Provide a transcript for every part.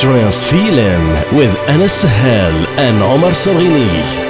Trance Feeling with Anas Sahel and Omar Salghini.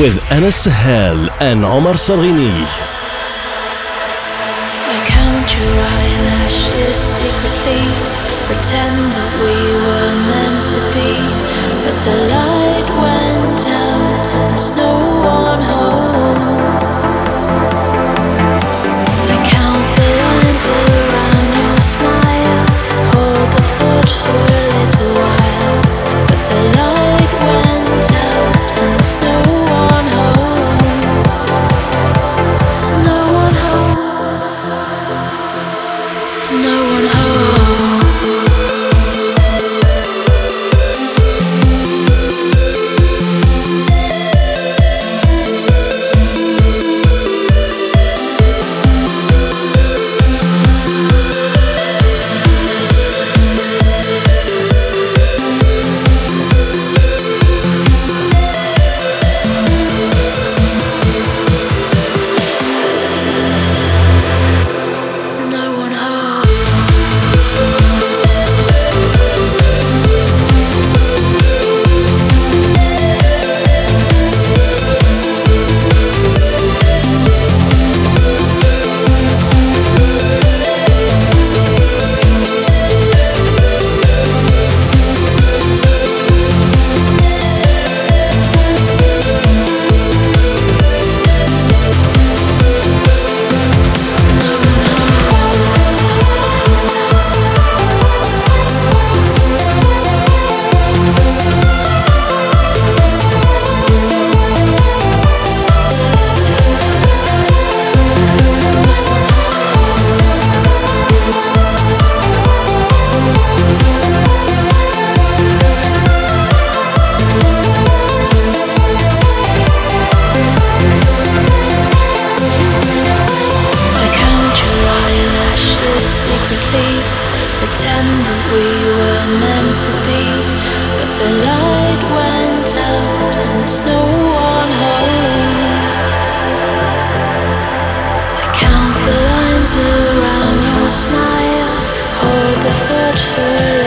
with Anas Sahal and Omar Sarghini. be. Pretend that we were meant to be. But the light went out and there's no one home. I count the lines around your smile. Hold the thought for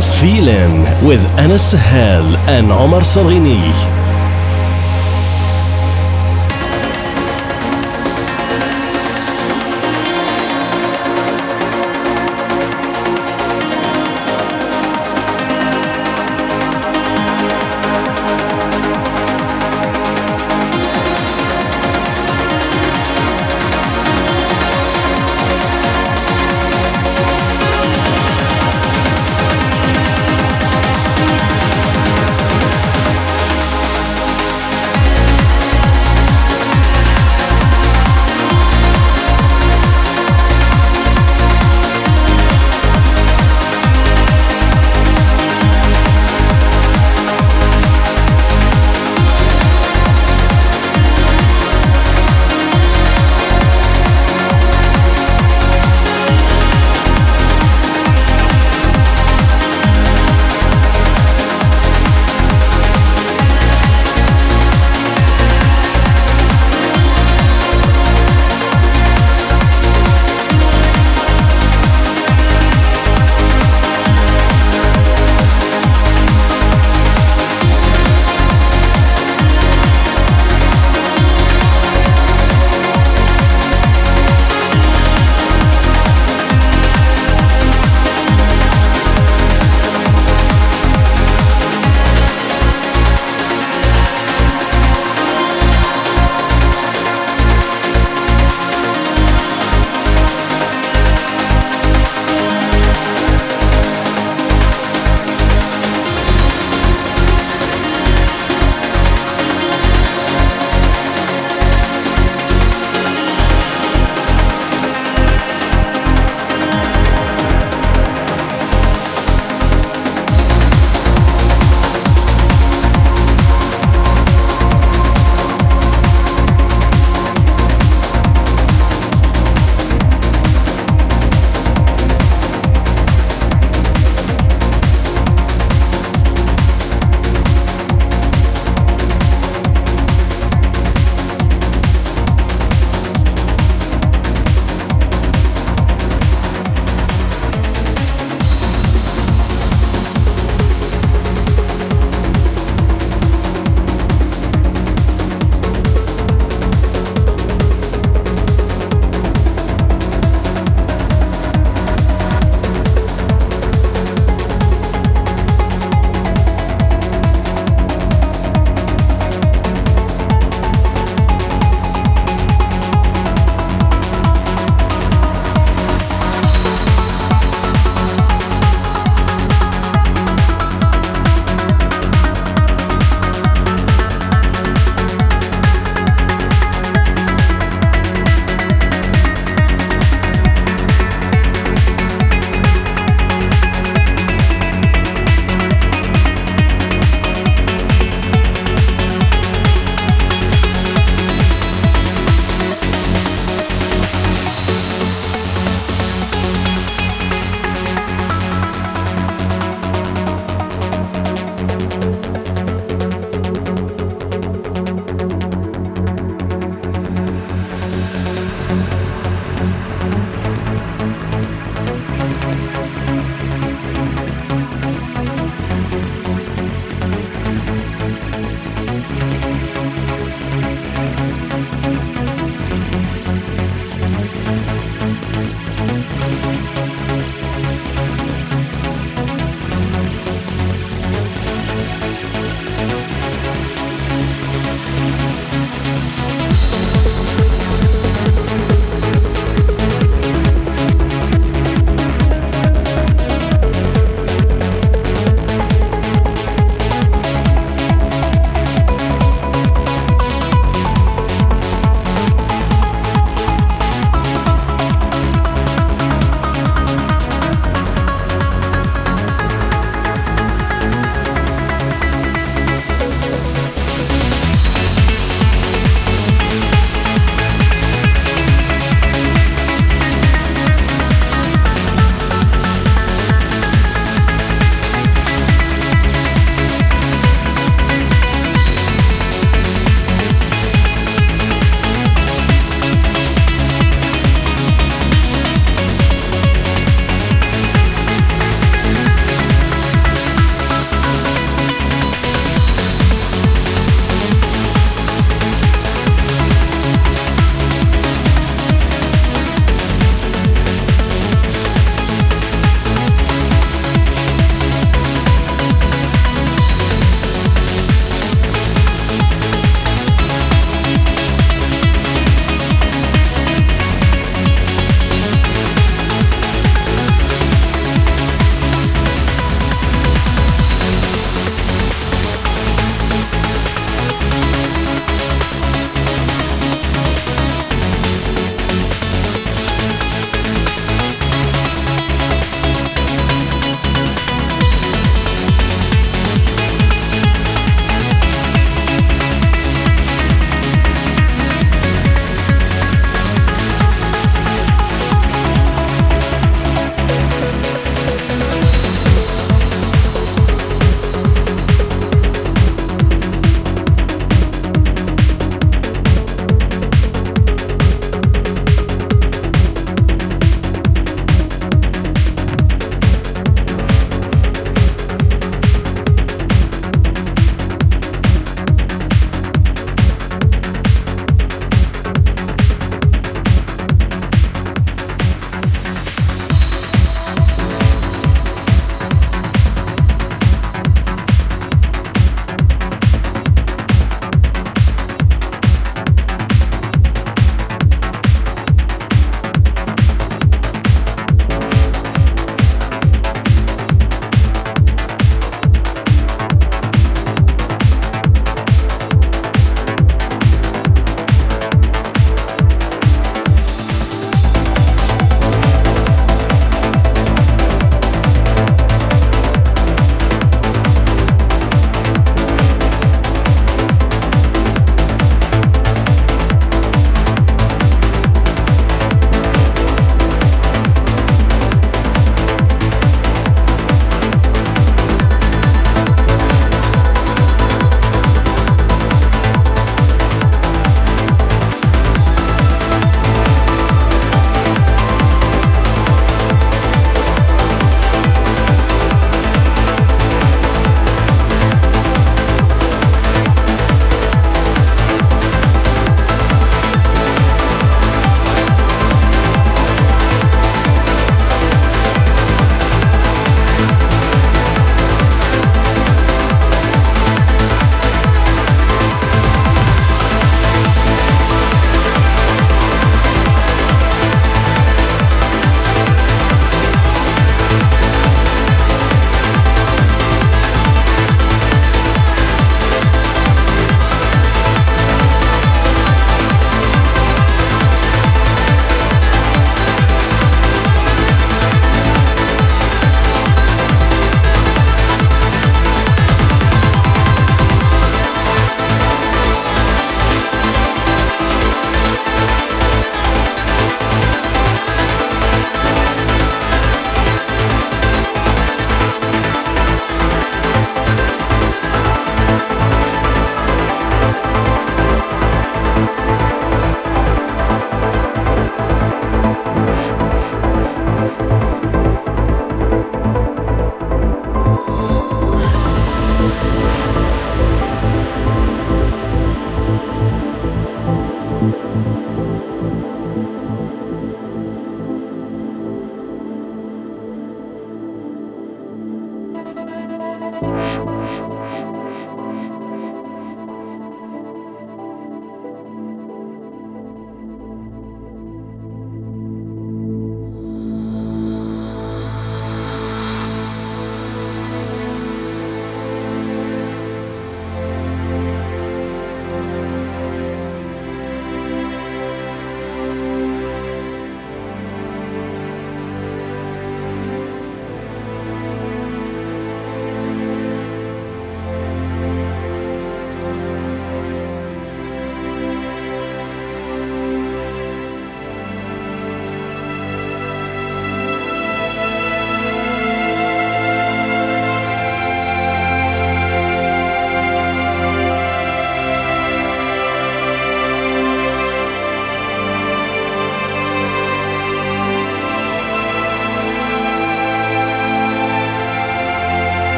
trance feeling with Anas Sahel and Omar Salini.